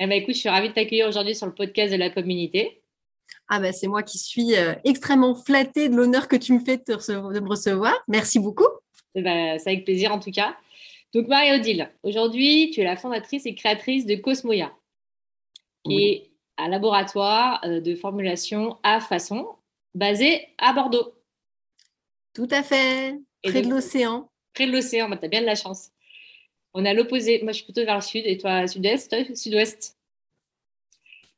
Eh ben, écoute, je suis ravie de t'accueillir aujourd'hui sur le podcast de la communauté. Ah ben, c'est moi qui suis euh, extrêmement flattée de l'honneur que tu me fais de, me recevoir. Merci beaucoup. Eh ben, c'est avec plaisir en tout cas. Donc Marie-Odile, aujourd'hui, tu es la fondatrice et créatrice de Cosmoya, qui est un laboratoire euh, de formulation à façon basé à Bordeaux. Tout à fait, près de l'océan. Près de l'océan, bah, tu as bien de la chance. On est à l'opposé. Moi, je suis plutôt vers le sud et toi, sud-est, toi, sud-ouest.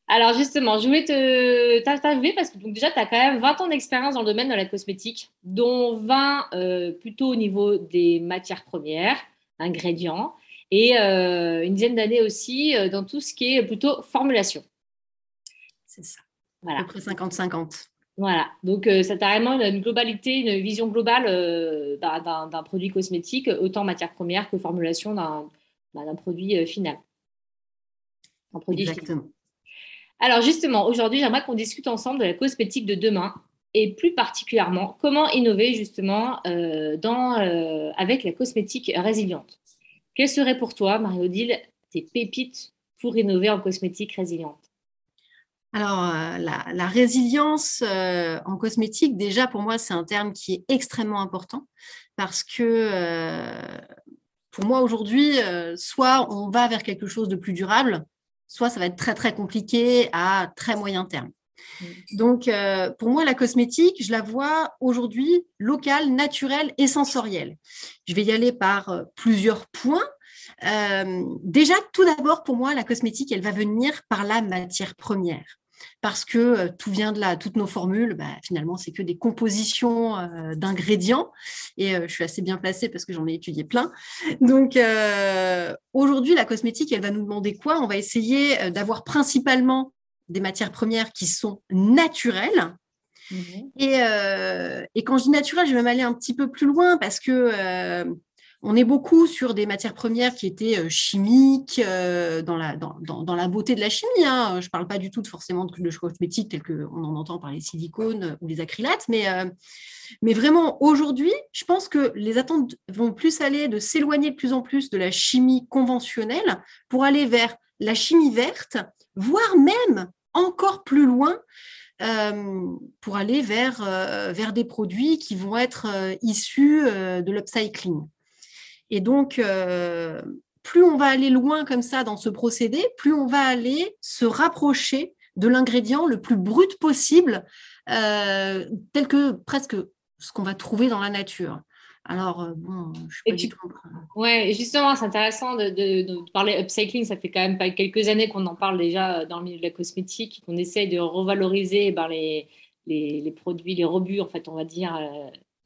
Alors, justement, je voulais te t'interviewer parce que donc, déjà, tu as quand même 20 ans d'expérience dans le domaine de la cosmétique, dont 20 euh, plutôt au niveau des matières premières, ingrédients, et euh, une dizaine d'années aussi euh, dans tout ce qui est plutôt formulation. C'est ça. Voilà. À peu près 50-50. Voilà, donc euh, ça t'a vraiment une, globalité, une vision globale euh, d'un produit cosmétique, autant matière première que formulation d'un bah, produit euh, final. Un produit Exactement. Alors justement, aujourd'hui, j'aimerais qu'on discute ensemble de la cosmétique de demain et plus particulièrement comment innover justement dans, avec la cosmétique résiliente. Quelles seraient pour toi, Marie-Odile, tes pépites pour innover en cosmétique résiliente? Alors, euh, la, résilience euh, en cosmétique, déjà pour moi, c'est un terme qui est extrêmement important parce que euh, pour moi aujourd'hui, soit on va vers quelque chose de plus durable, soit ça va être très très compliqué à très moyen terme. Mmh. Donc, pour moi, la cosmétique, je la vois aujourd'hui locale, naturelle et sensorielle. Je vais y aller par plusieurs points. déjà, tout d'abord, pour moi, la cosmétique, elle va venir par la matière première parce que euh, tout vient de là. Toutes nos formules, bah, finalement, c'est que des compositions euh, d'ingrédients. Et euh, je suis assez bien placée parce que j'en ai étudié plein. Donc, aujourd'hui, la cosmétique, elle va nous demander quoi? On va essayer d'avoir principalement des matières premières qui sont naturelles. Mmh et, et, quand je dis naturel, je vais même aller un petit peu plus loin parce que on est beaucoup sur des matières premières qui étaient euh, chimiques, euh, dans, la, beauté de la chimie. Hein. Je ne parle pas du tout forcément de, de cosmétiques tels qu'on en entend par les silicones ou les acrylates, mais, euh, vraiment aujourd'hui, je pense que les attentes vont plus aller de s'éloigner de plus en plus de la chimie conventionnelle pour aller vers la chimie verte, voire même encore plus loin pour aller vers des produits qui vont être issus de l'upcycling. Et donc, euh, plus on va aller loin comme ça dans ce procédé, plus on va aller se rapprocher de l'ingrédient le plus brut possible, euh, tel que presque ce qu'on va trouver dans la nature. Alors, euh, bon, je suis pas du tout. Ouais, justement, c'est intéressant de, parler upcycling. Ça fait quand même pas quelques années qu'on en parle déjà dans le milieu de la cosmétique, qu'on essaye de revaloriser ben, les, les, produits, les rebuts, en fait, on va dire,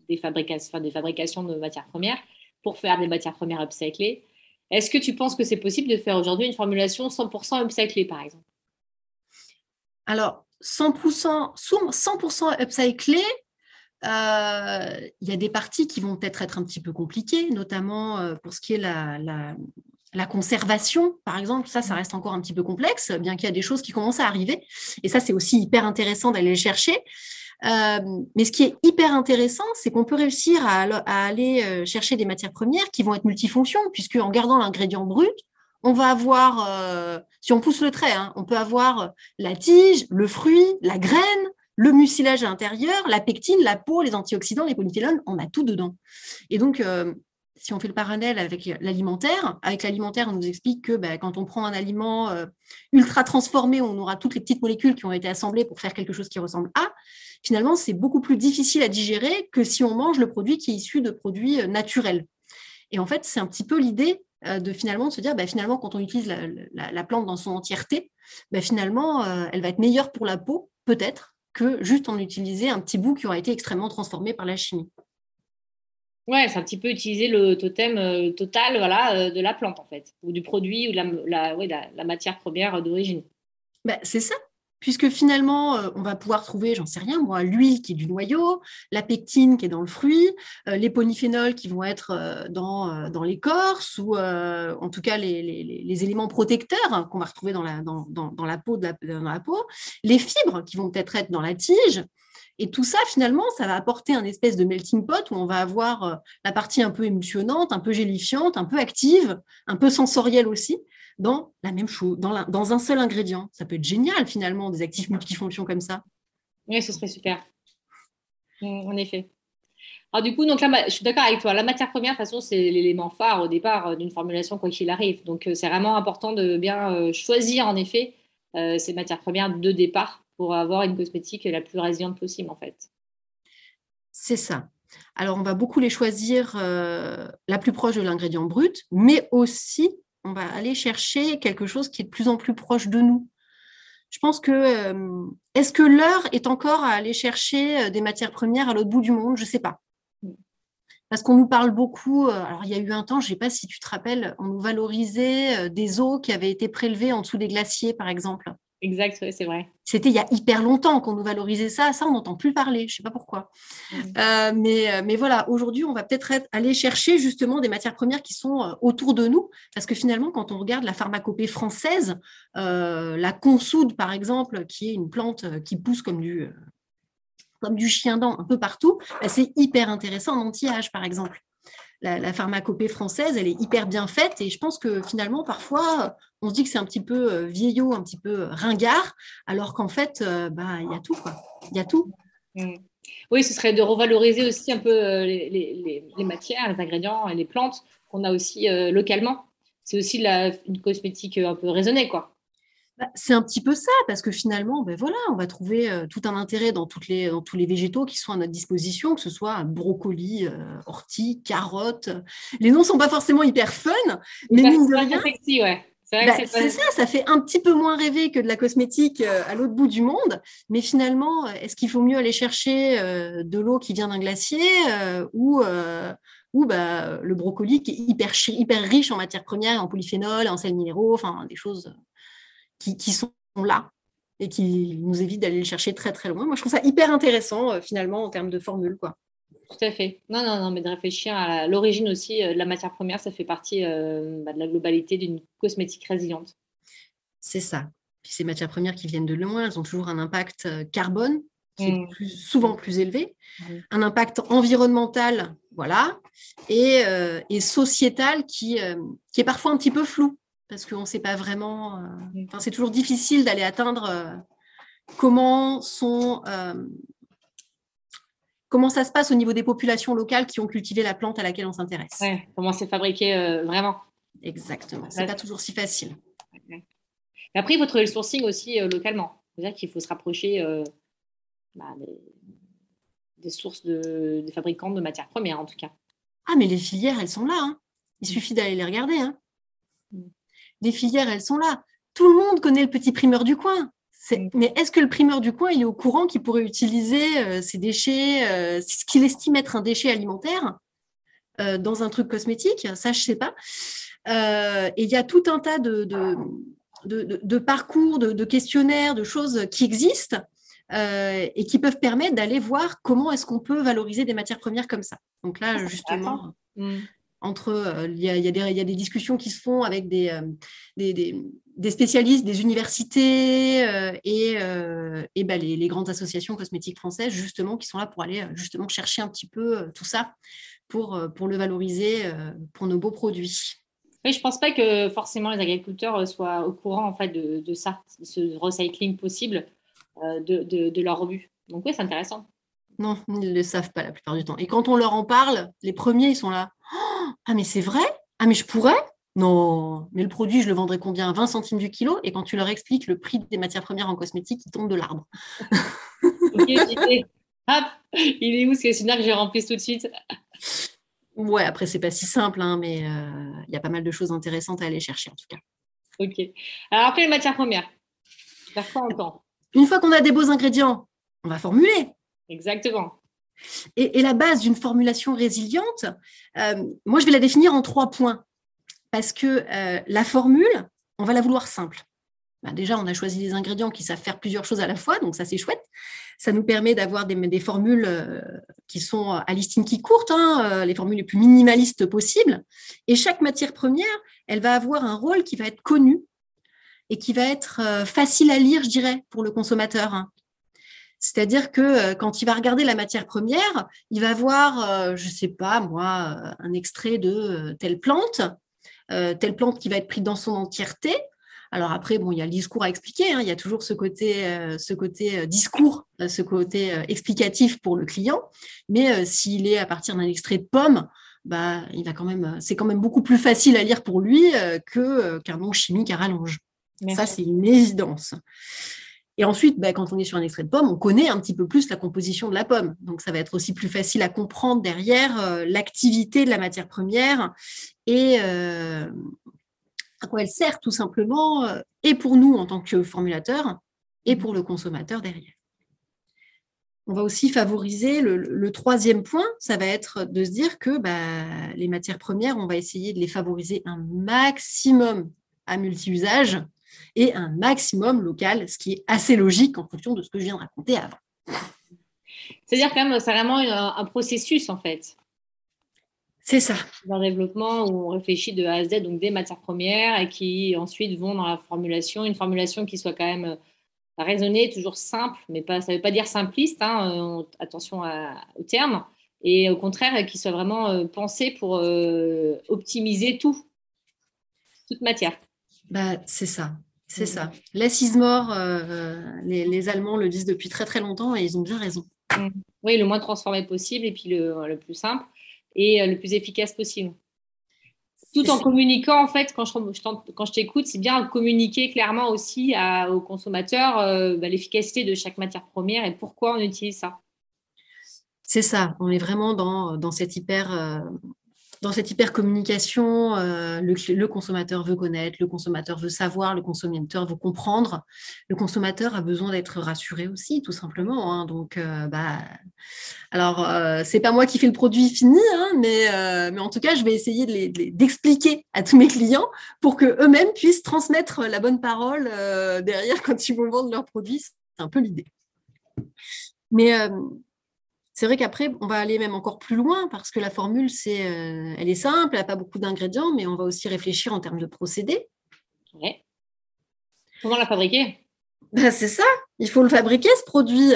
des, fabrications, des fabrications de matières premières pour faire des matières premières upcyclées. Est-ce que tu penses que c'est possible de faire aujourd'hui une formulation 100% upcyclée, par exemple? Alors, 100%, 100 upcyclé, euh, il y a des parties qui vont peut-être être un petit peu compliquées, notamment euh, pour ce qui est la, la, conservation, par exemple. Ça, ça reste encore un petit peu complexe, bien qu'il y a des choses qui commencent à arriver. Et ça, c'est aussi hyper intéressant d'aller chercher. Euh, mais ce qui est hyper intéressant, c'est qu'on peut réussir à, aller euh, chercher des matières premières qui vont être multifonctions, puisque en gardant l'ingrédient brut, on va avoir, euh, si on pousse le trait, hein, on peut avoir la tige, le fruit, la graine, le mucilage à l'intérieur, la pectine, la peau, les antioxydants, les polyphénols, on a tout dedans. Et donc, si on fait le parallèle avec l'alimentaire, avec l'alimentaire, on nous explique que bah, quand on prend un aliment ultra transformé, on aura toutes les petites molécules qui ont été assemblées pour faire quelque chose qui ressemble à finalement, c'est beaucoup plus difficile à digérer que si on mange le produit qui est issu de produits euh, naturels. Et en fait, c'est un petit peu l'idée euh, de finalement de se dire, bah, finalement, quand on utilise la, plante dans son entièreté, bah, finalement, euh, elle va être meilleure pour la peau, peut-être, que juste en utiliser un petit bout qui aura été extrêmement transformé par la chimie. Ouais, c'est un petit peu utiliser le totem total voilà, de la plante, en fait, ou du produit, ou la, la, matière première d'origine. bah, C'est ça puisque finalement, euh, on va pouvoir trouver, j'en sais rien, moi, l'huile qui est du noyau, la pectine qui est dans le fruit, euh, les polyphénols qui vont être euh, dans, dans l'écorce, ou en tout cas les, éléments protecteurs hein, qu'on va retrouver dans la, dans, dans, la peau de la peau, les fibres qui vont peut-être être dans la tige. Et tout ça, finalement, ça va apporter un espèce de melting pot où on va avoir la partie un peu émulsionnante, un peu gélifiante, un peu active, un peu sensorielle aussi, dans la même chose, dans, un seul ingrédient. Ça peut être génial finalement, des actifs multifonctions comme ça. Oui, ce serait super. Mm, en effet. Alors du coup, donc là, je suis d'accord avec toi. La matière première, de toute façon, c'est l'élément phare au départ euh, d'une formulation, quoi qu'il arrive. Donc euh, c'est vraiment important de bien euh, choisir, en effet, ces matières premières de départ pour avoir une cosmétique la plus résiliente possible, en fait. C'est ça. Alors, on va beaucoup les choisir la plus proche de l'ingrédient brut, mais aussi on va aller chercher quelque chose qui est de plus en plus proche de nous. Je pense que euh, est-ce que l'heure est encore à aller chercher euh, des matières premières à l'autre bout du monde? Je ne sais pas. Parce qu'on nous parle beaucoup. Euh, alors, il y a eu un temps, je ne sais pas si tu te rappelles, on nous valorisait des eaux qui avaient été prélevées en dessous des glaciers, par exemple. Exact, c'est vrai. C'était il y a hyper longtemps qu'on nous valorisait ça. Ça, on n'entend plus parler. Je ne sais pas pourquoi. Mmh. Euh, mais, euh, mais voilà, aujourd'hui, on va peut-être aller chercher justement des matières premières qui sont euh, autour de nous. Parce que finalement, quand on regarde la pharmacopée française, la consoude, par exemple, qui est une plante qui pousse comme du, comme du chien-dent un peu partout, bah, c'est hyper intéressant en anti-âge, par exemple la, pharmacopée française, elle est hyper bien faite et je pense que finalement, parfois, on se dit que c'est un petit peu euh, vieillot, un petit peu euh, ringard, alors qu'en fait, euh, bah, il y a tout. Il y a tout. Mmh. Oui, ce serait de revaloriser aussi un peu les, matières, les ingrédients et les plantes qu'on a aussi localement. C'est aussi une cosmétique un peu raisonnée, quoi. Bah, c'est un petit peu ça, parce que finalement, ben voilà, on va trouver euh, tout un intérêt dans, toutes les, dans tous les végétaux qui sont à notre disposition, que ce soit brocoli, euh, ortie, carottes. Les noms ne sont pas forcément hyper fun, mais mine de rien. Bah, c'est ça, ça fait un petit peu moins rêver que de la cosmétique euh, à l'autre bout du monde. Mais finalement, est-ce qu'il faut mieux aller chercher de l'eau qui vient d'un glacier ou, ou bah, le brocoli qui est hyper, hyper riche en matières premières, en polyphénol, en sels minéraux, enfin des choses qui, sont là et qui nous évitent d'aller les chercher très très loin. Moi, je trouve ça hyper intéressant euh, finalement en termes de formule. Quoi. Tout à fait. Non, non, non, mais de réfléchir à l'origine aussi euh, de la matière première, ça fait partie euh, bah, de la globalité d'une cosmétique résiliente. C'est ça. Puis ces matières premières qui viennent de loin, elles ont toujours un impact carbone qui est plus, souvent plus élevé, mmh. un impact environnemental, voilà, et, et sociétal qui, qui est parfois un petit peu flou parce qu'on ne sait pas vraiment. Euh, c'est toujours difficile d'aller atteindre euh, comment sont. Euh, comment ça se passe au niveau des populations locales qui ont cultivé la plante à laquelle on s'intéresse. comment c'est fabriqué vraiment. Exactement. C'est n'est pas toujours si facile. après, il faut trouver le sourcing aussi localement. C'est-à-dire qu'il faut se rapprocher bah, des, sources de, des fabricants de matières premières, en tout cas. Ah, mais les filières, elles sont là. Hein. Il mm. suffit d'aller les regarder. Hein. Les filières, elles sont là. Tout le monde connaît le petit primeur du coin. Mm. Mais est-ce que le primeur du coin il est au courant qu'il pourrait utiliser euh, ces déchets, euh, ce qu'il estime être un déchet alimentaire euh, dans un truc cosmétique? Ça, je ne sais pas. et il y a tout un tas de, de, parcours, de, questionnaires, de choses qui existent et qui peuvent permettre d'aller voir comment est-ce qu'on peut valoriser des matières premières comme ça. Donc là, justement, entre, euh, il y, a, des discussions qui se font avec des, euh, des, spécialistes, des universités euh, et, et bah, les, grandes associations cosmétiques françaises, justement, qui sont là pour aller justement chercher un petit peu tout ça pour, pour le valoriser pour nos beaux produits. Oui, je ne pense pas que forcément les agriculteurs soient au courant en fait de, ça, ce recycling possible de, de, de leur rebut. Donc oui, c'est intéressant. Non, ils ne le savent pas la plupart du temps. Et quand on leur en parle, les premiers, ils sont là. Ah, mais c'est vrai? Ah, mais je pourrais? Non, mais le produit, je le vendrais combien? 20 centimes du kilo? Et quand tu leur expliques le prix des matières premières en cosmétique, ils tombent de l'arbre. ok, Hop, il est où ce questionnaire que j'ai rempli tout de suite? Ouais, après, c'est pas si simple, hein, mais euh, il y a pas mal de choses intéressantes à aller chercher en tout cas. Ok. Alors après, les matières premières. Quoi Une fois qu'on a des beaux ingrédients, on va formuler. Exactement. Et, la base d'une formulation résiliente, euh, moi, je vais la définir en trois points. Parce que euh, la formule, on va la vouloir simple. bah, déjà, on a choisi des ingrédients qui savent faire plusieurs choses à la fois, donc ça c'est chouette. Ça nous permet d'avoir des, formules euh, qui sont à listine qui courte, hein, les formules les plus minimalistes possibles. Et chaque matière première, elle va avoir un rôle qui va être connu et qui va être facile à lire, je dirais, pour le consommateur. C'est-à-dire que quand il va regarder la matière première, il va voir, je ne sais pas moi, un extrait de telle plante, telle plante qui va être prise dans son entièreté. Alors après, bon, il y a le discours à expliquer, hein. il y a toujours ce côté, euh, ce côté euh, discours, euh, ce côté explicatif pour le client. Mais s'il est à partir d'un extrait de pomme, bah, il va quand même, c'est quand même beaucoup plus facile à lire pour lui que qu'un nom chimique à rallonge. Ça, c'est une évidence. Et ensuite, bah, quand on est sur un extrait de pomme, on connaît un petit peu plus la composition de la pomme. Donc, ça va être aussi plus facile à comprendre derrière l'activité de la matière première et, à quoi elle sert tout simplement, euh, et pour nous en tant que formulateur, et pour le consommateur derrière. On va aussi favoriser le, troisième point, ça va être de se dire que bah, les matières premières, on va essayer de les favoriser un maximum à multi-usage et un maximum local, ce qui est assez logique en fonction de ce que je viens de raconter avant. C'est-à-dire quand même, c'est vraiment un processus en fait. C'est ça. Un développement où on réfléchit de A à Z, donc des matières premières, et qui ensuite vont dans la formulation, une formulation qui soit quand même euh, raisonnée, toujours simple, mais pas, ça ne veut pas dire simpliste, hein, euh, attention au terme, et au contraire, qui soit vraiment euh, pensée pour optimiser tout, toute matière. Bah, c'est ça. C'est ça. L'assise mort, les, Allemands le disent depuis très très longtemps et ils ont bien raison. Mmh. Oui, le moins transformé possible et puis le plus simple et euh, le plus efficace possible. Tout en communiquant, en fait, quand je, quand je t'écoute, c'est bien communiquer clairement aussi à, aux consommateurs euh, bah, l'efficacité de chaque matière première et pourquoi on utilise ça. C'est ça, on est vraiment dans, dans cette hyper, euh, dans cette hyper communication, euh, le, consommateur veut connaître, le consommateur veut savoir, le consommateur veut comprendre. Le consommateur a besoin d'être rassuré aussi, tout simplement. Hein. Donc, euh, bah, alors, euh, c'est pas moi qui fais le produit fini, hein, mais, mais en tout cas, je vais essayer d'expliquer à tous mes clients pour que eux-mêmes puissent transmettre la bonne parole derrière quand ils vont vendre leurs produits. C'est un peu l'idée. Mais c'est vrai qu'après, on va aller même encore plus loin parce que la formule, c'est, euh, elle est simple, elle n'a pas beaucoup d'ingrédients, mais on va aussi réfléchir en termes de procédés. Comment la fabriquer? Ben, C'est ça, il faut le fabriquer ce produit.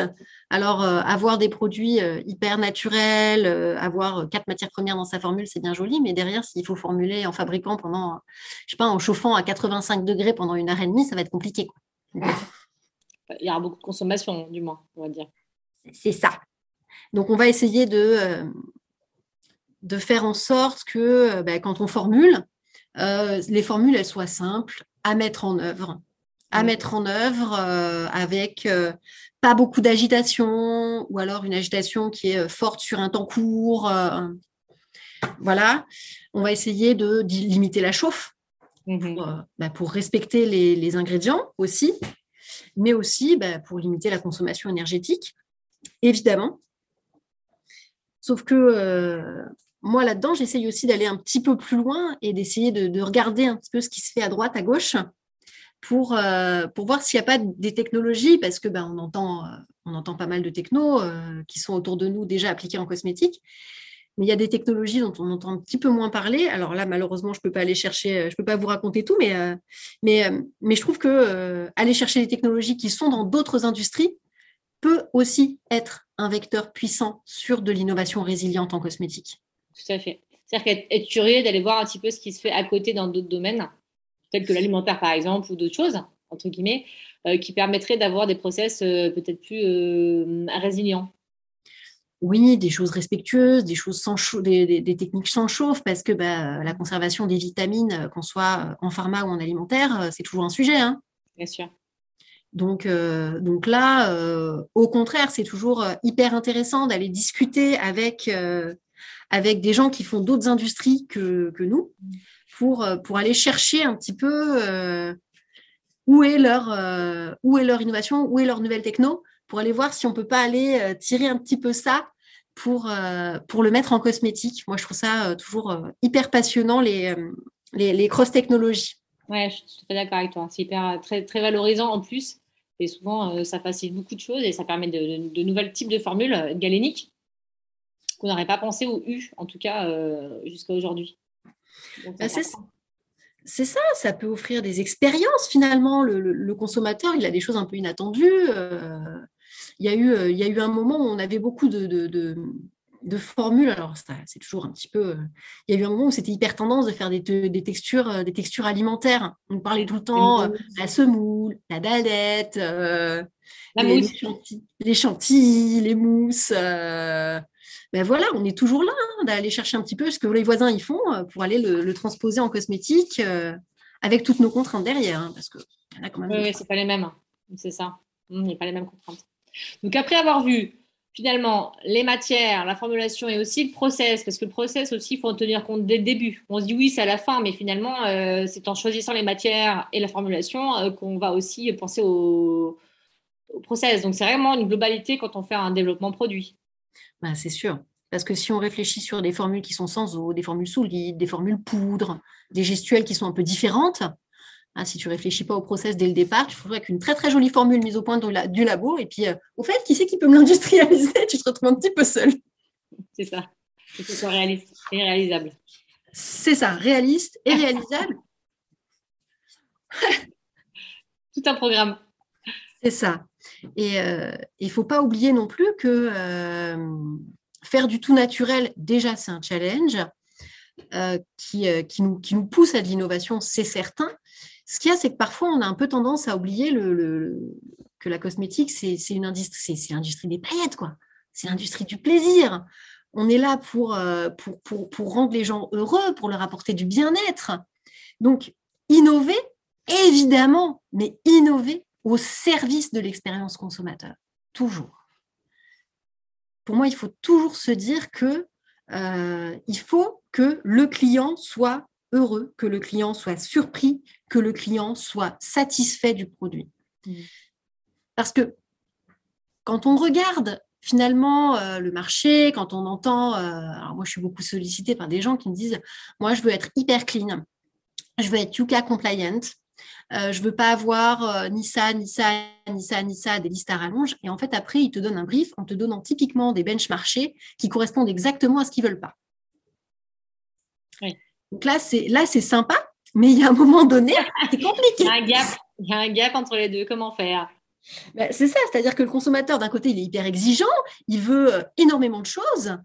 Alors, euh, avoir des produits euh, hyper naturels, avoir quatre matières premières dans sa formule, c'est bien joli, mais derrière, s'il faut formuler en fabriquant pendant, je sais pas, en chauffant à 85 degrés pendant une heure et demie, ça va être compliqué. Il y aura beaucoup de consommation, du moins, on va dire. C'est ça. Donc, on va essayer de, euh, de faire en sorte que euh, bah, quand on formule, euh, les formules elles soient simples à mettre en œuvre, à mettre en œuvre avec pas beaucoup d'agitation ou alors une agitation qui est forte sur un temps court. voilà, on va essayer de, limiter la chauffe mmh bah, pour, respecter les, ingrédients aussi, mais aussi bah, pour limiter la consommation énergétique, évidemment. Sauf que euh, moi, là-dedans, j'essaye aussi d'aller un petit peu plus loin et d'essayer de, regarder un petit peu ce qui se fait à droite, à gauche, pour, euh, voir s'il n'y a pas des technologies, parce que ben, euh, on entend pas mal de technos qui sont autour de nous déjà appliqués en cosmétique. Mais il y a des technologies dont on entend un petit peu moins parler. Alors là, malheureusement, je ne peux pas aller chercher, je peux pas vous raconter tout, mais, je trouve que aller chercher des technologies qui sont dans d'autres industries peut aussi être un vecteur puissant sur de l'innovation résiliente en cosmétique. Tout à fait. C'est-à-dire qu'être curieux d'aller voir un petit peu ce qui se fait à côté dans d'autres domaines, tels que l'alimentaire par exemple, ou d'autres choses, entre guillemets, euh, qui permettraient d'avoir des process euh, peut-être plus euh, résilients. Oui, des choses respectueuses, des choses sans des, techniques sans chauffe, parce que bah, la conservation des vitamines, qu'on soit en pharma ou en alimentaire, c'est toujours un sujet. Hein. Bien sûr. Donc, euh, donc là, euh, au contraire, c'est toujours euh, hyper intéressant d'aller discuter avec, des gens qui font d'autres industries que, nous pour, aller chercher un petit peu où, est leur, innovation, où est leur nouvelle techno, pour aller voir si on ne peut pas aller tirer un petit peu ça pour, le mettre en cosmétique. Moi, je trouve ça toujours hyper passionnant, les cross-technologies. Ouais, je suis tout à fait d'accord avec toi. C'est hyper très, très valorisant en plus. Et souvent, ça facilite beaucoup de choses et ça permet de, de, nouvelles types de formules galéniques qu'on n'aurait pas pensé ou eu, en tout cas, jusqu'à aujourd'hui. Bah, c'est ça, ça peut offrir des expériences finalement. Le, consommateur, il a des choses un peu inattendues. il, y a eu, il y a eu un moment où on avait beaucoup de, de formules. Alors, c'est toujours un petit peu. Euh, il y a eu un moment où c'était hyper tendance de faire des, des, textures, euh, des textures alimentaires. On parlait tout le temps euh, la semoule, la dalette, la les, chantilly, les, chantilly, les mousses. ben voilà, on est toujours là hein, d'aller chercher un petit peu ce que les voisins y font pour aller le, transposer en cosmétique avec toutes nos contraintes derrière. Hein, parce que y en a quand même. Oui, c'est pas les mêmes. Hein. C'est ça. Il n'y a pas les mêmes contraintes. Donc, après avoir vu finalement, les matières, la formulation et aussi le process, parce que le process aussi, il faut en tenir compte dès le début. On se dit oui, c'est à la fin, mais finalement, euh, c'est en choisissant les matières et la formulation euh, qu'on va aussi penser au, process. Donc, c'est vraiment une globalité quand on fait un développement produit. Ben, c'est sûr. Parce que si on réfléchit sur des formules qui sont sans eau, des formules solides, des formules poudre, des gestuelles qui sont un peu différentes, ah, si tu réfléchis pas au process dès le départ, tu ferais qu'une très très jolie formule mise au point du labo. Et puis, euh, au fait, qui c'est qui peut me l'industrialiser? Tu te retrouves un petit peu seul. C'est ça. Que ce soit réaliste et réalisable. C'est ça, réaliste et réalisable. Tout un programme. C'est ça. Et euh, il ne faut pas oublier non plus que euh, faire du tout naturel, déjà, c'est un challenge. qui, qui, nous, qui nous pousse à de l'innovation, c'est certain, ce qu'il y a, c'est que parfois, on a un peu tendance à oublier que la cosmétique, c'est l'industrie des paillettes, quoi. C'est l'industrie du plaisir. On est là euh, pour, rendre les gens heureux, pour leur apporter du bien-être. Donc, innover, évidemment, mais innover au service de l'expérience consommateur, toujours. Pour moi, il faut toujours se dire que euh, il faut que le client soit heureux, que le client soit surpris, que le client soit satisfait du produit. Mm. Parce que quand on regarde finalement euh, le marché, quand on entend, euh, alors moi je suis beaucoup sollicitée par des gens qui me disent, moi je veux être hyper clean, je veux être Yuka compliant, euh, je veux pas avoir ni ça, ni ça, ni ça, ni ça, des listes à rallonge. Et en fait, après, ils te donnent un brief en te donnant typiquement des benches marchés qui correspondent exactement à ce qu'ils veulent pas. Donc là, c'est là, c'est sympa, mais il y a un moment donné, c'est compliqué. il, y a un gap, il y a un gap entre les deux. Comment faire? Ben, C'est ça, c'est-à-dire que le consommateur, d'un côté, il est hyper exigeant, il veut euh, énormément de choses,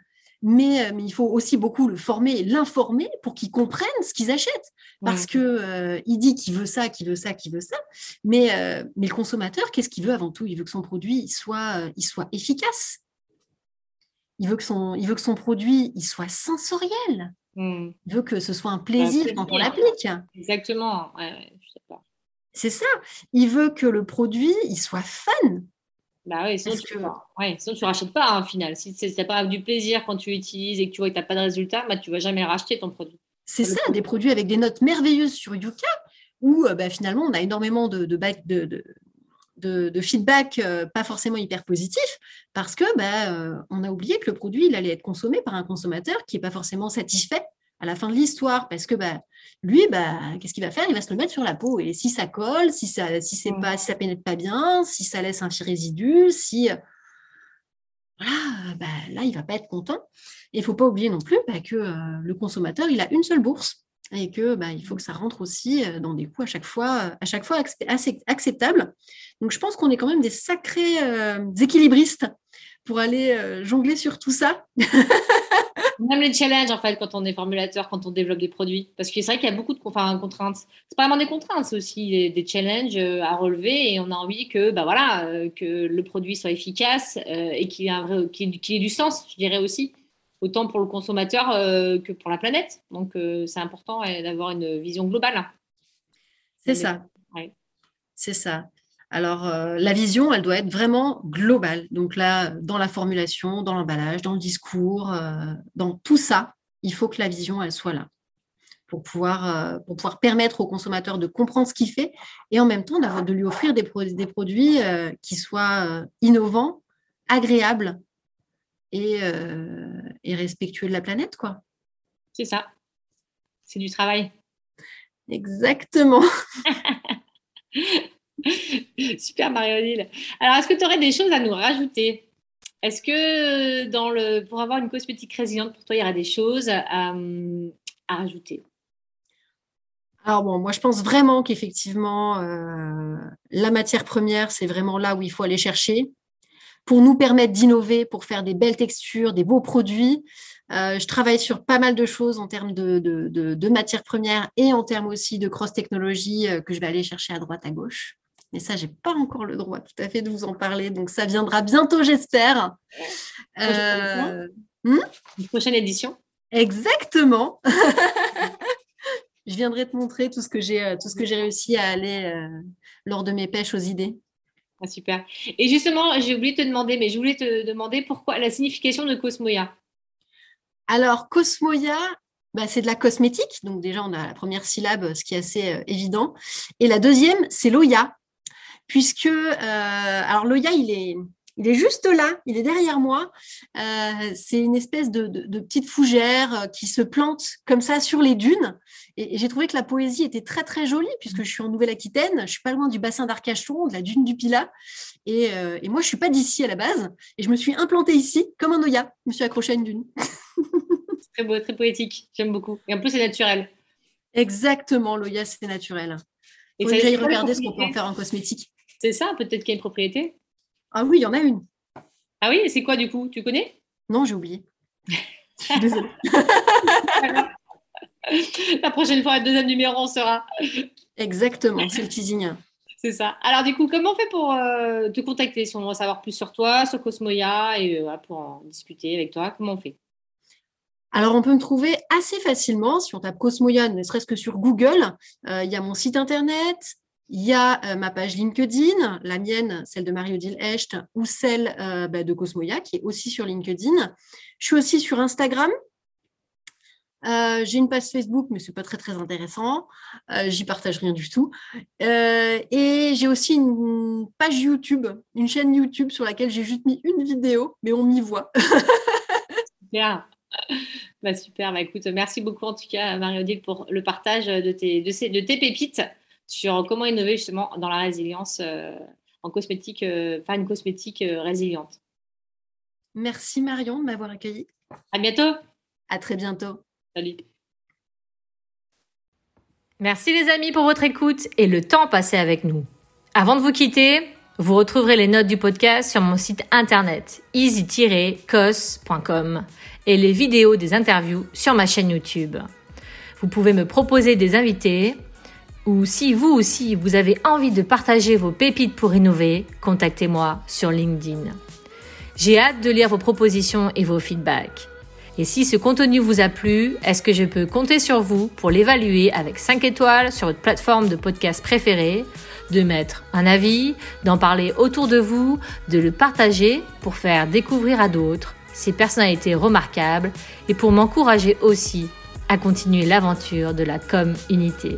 mais, euh, mais, il faut aussi beaucoup le former, l'informer pour qu'il comprenne ce qu'ils achètent. Parce qu'il que euh, il dit qu'il veut ça, qu'il veut ça, qu'il veut ça, mais, mais le consommateur, qu'est-ce qu'il veut avant tout? Il veut que son produit soit, il soit efficace. Il veut que son, il veut que son produit il soit sensoriel. Hmm. Il veut que ce soit un plaisir, quand on l'applique. Exactement. c'est ça. Il veut que le produit il soit fun. Bah oui, sinon, tu, ne rachètes pas hein, au final. Si tu n'as pas du plaisir quand tu l'utilises et que tu vois que tu n'as pas de résultat, bah, tu ne vas jamais racheter ton produit. C'est ça, des produits avec des notes merveilleuses sur Yuka, où euh, bah, finalement on a énormément de, de, de, de, feedback euh, pas forcément hyper positif parce que bah, euh, on a oublié que le produit il allait être consommé par un consommateur qui n'est pas forcément satisfait à la fin de l'histoire parce que bah, lui bah, qu'est-ce qu'il va faire? Il va se le mettre sur la peau. Et si ça colle si ça si c'est pas si ça pénètre pas bien si ça laisse un petit résidu si euh, voilà bah, là il va pas être content. Et il faut pas oublier non plus bah, que le consommateur il a une seule bourse et que bah, il faut que ça rentre aussi dans des coûts à chaque fois, à chaque fois assez acceptables. Donc je pense qu'on est quand même des sacrés euh, équilibristes pour aller euh, jongler sur tout ça. même les challenges en fait quand on est formulateur, quand on développe des produits, parce que c'est vrai qu'il y a beaucoup de enfin, contraintes. C'est pas vraiment des contraintes, c'est aussi des, challenges euh, à relever et on a envie que bah voilà que le produit soit efficace et qu'il ait, du sens, je dirais aussi autant pour le consommateur euh, que pour la planète. Donc, euh, c'est important d'avoir une vision globale. C'est ça. C'est ça. Alors, euh, la vision, elle doit être vraiment globale. Donc là, dans la formulation, dans l'emballage, dans le discours, dans tout ça, il faut que la vision, elle soit là pour pouvoir, pour pouvoir permettre au consommateur de comprendre ce qu'il fait et en même temps de lui offrir des, des produits qui soient innovants, agréables euh, et, respectueux de la planète, quoi. C'est ça. C'est du travail. Exactement. Super Marie-Odile. Alors, est-ce que tu aurais des choses à nous rajouter? Est-ce que dans le, pour avoir une cosmétique résiliente, pour toi, il y aurait des choses à, à rajouter? Alors bon, moi je pense vraiment qu'effectivement, euh, la matière première, c'est vraiment là où il faut aller chercher pour nous permettre d'innover, pour faire des belles textures, des beaux produits. Euh, je travaille sur pas mal de choses en termes de, de, matières premières et en termes aussi de cross-technologie euh, que je vais aller chercher à droite, à gauche. Mais ça, j'ai pas encore le droit tout à fait de vous en parler. Donc, ça viendra bientôt, j'espère. Hmm Une prochaine édition? Exactement. je viendrai te montrer tout ce que j'ai euh, tout ce que j'ai réussi à aller euh, lors de mes pêches aux idées. Ah, super. Et justement, j'ai oublié de te demander, mais je voulais te demander pourquoi la signification de Cosmoya. Alors, Cosmoya, bah, c'est de la cosmétique. Donc déjà, on a la première syllabe, ce qui est assez euh, évident. Et la deuxième, c'est l'Oya. Puisque, alors l'Oya, il est, il est juste là, il est derrière moi. Euh, c'est une espèce de, petite fougère euh, qui se plante comme ça sur les dunes. Et, j'ai trouvé que la poésie était très très jolie puisque je suis en Nouvelle-Aquitaine, je suis pas loin du bassin d'Arcachon, de la dune du Pilat. Euh, et, moi, je suis pas d'ici à la base. Et je me suis implantée ici comme un Oya. Je me suis accrochée à une dune. très beau, très poétique. J'aime beaucoup. Et en plus, c'est naturel. Exactement, l'Oya, c'est naturel. Il faut déjà y regarder ce qu'on peut en faire en cosmétique. C'est ça, peut-être qu'il y a une propriété ah oui, il y en a une. Ah oui, c'est quoi du coup? Tu connais? Non, j'ai oublié. Je suis désolée. la prochaine fois, le deuxième numéro, on sera. Exactement, c'est le teasing. C'est ça. Alors du coup, comment on fait pour euh, te contacter si on veut savoir plus sur toi, sur Cosmoya et euh, pour en discuter avec toi Comment on fait? Alors, on peut me trouver assez facilement si on tape Cosmoya, ne serait-ce que sur Google. Euh, il y a mon site internet, il y a euh, ma page LinkedIn, la mienne, celle de Marie-Odile Hecht, ou celle euh, bah, de Cosmoya, qui est aussi sur LinkedIn. Je suis aussi sur Instagram. Euh, j'ai une page Facebook, mais ce n'est pas très très intéressant. J'y partage rien du tout. et j'ai aussi une page YouTube, une chaîne YouTube sur laquelle j'ai juste mis une vidéo, mais on m'y voit. super. Bah, super. Bah, écoute, merci beaucoup en tout cas, Marie-Odile, pour le partage de tes, de tes pépites sur comment innover justement dans la résilience euh, en cosmétique, euh, enfin une cosmétique euh, résiliente. Merci Marion de m'avoir accueilli. À bientôt. À très bientôt. Salut. Merci les amis pour votre écoute et le temps passé avec nous. Avant de vous quitter, vous retrouverez les notes du podcast sur mon site internet easy-cos.com et les vidéos des interviews sur ma chaîne YouTube. Vous pouvez me proposer des invités ou si vous aussi vous avez envie de partager vos pépites pour innover, contactez-moi sur LinkedIn. J'ai hâte de lire vos propositions et vos feedbacks. Et si ce contenu vous a plu, est-ce que je peux compter sur vous pour l'évaluer avec 5 étoiles sur votre plateforme de podcast préférée, de mettre un avis, d'en parler autour de vous, de le partager pour faire découvrir à d'autres ces personnalités remarquables et pour m'encourager aussi à continuer l'aventure de la com unité.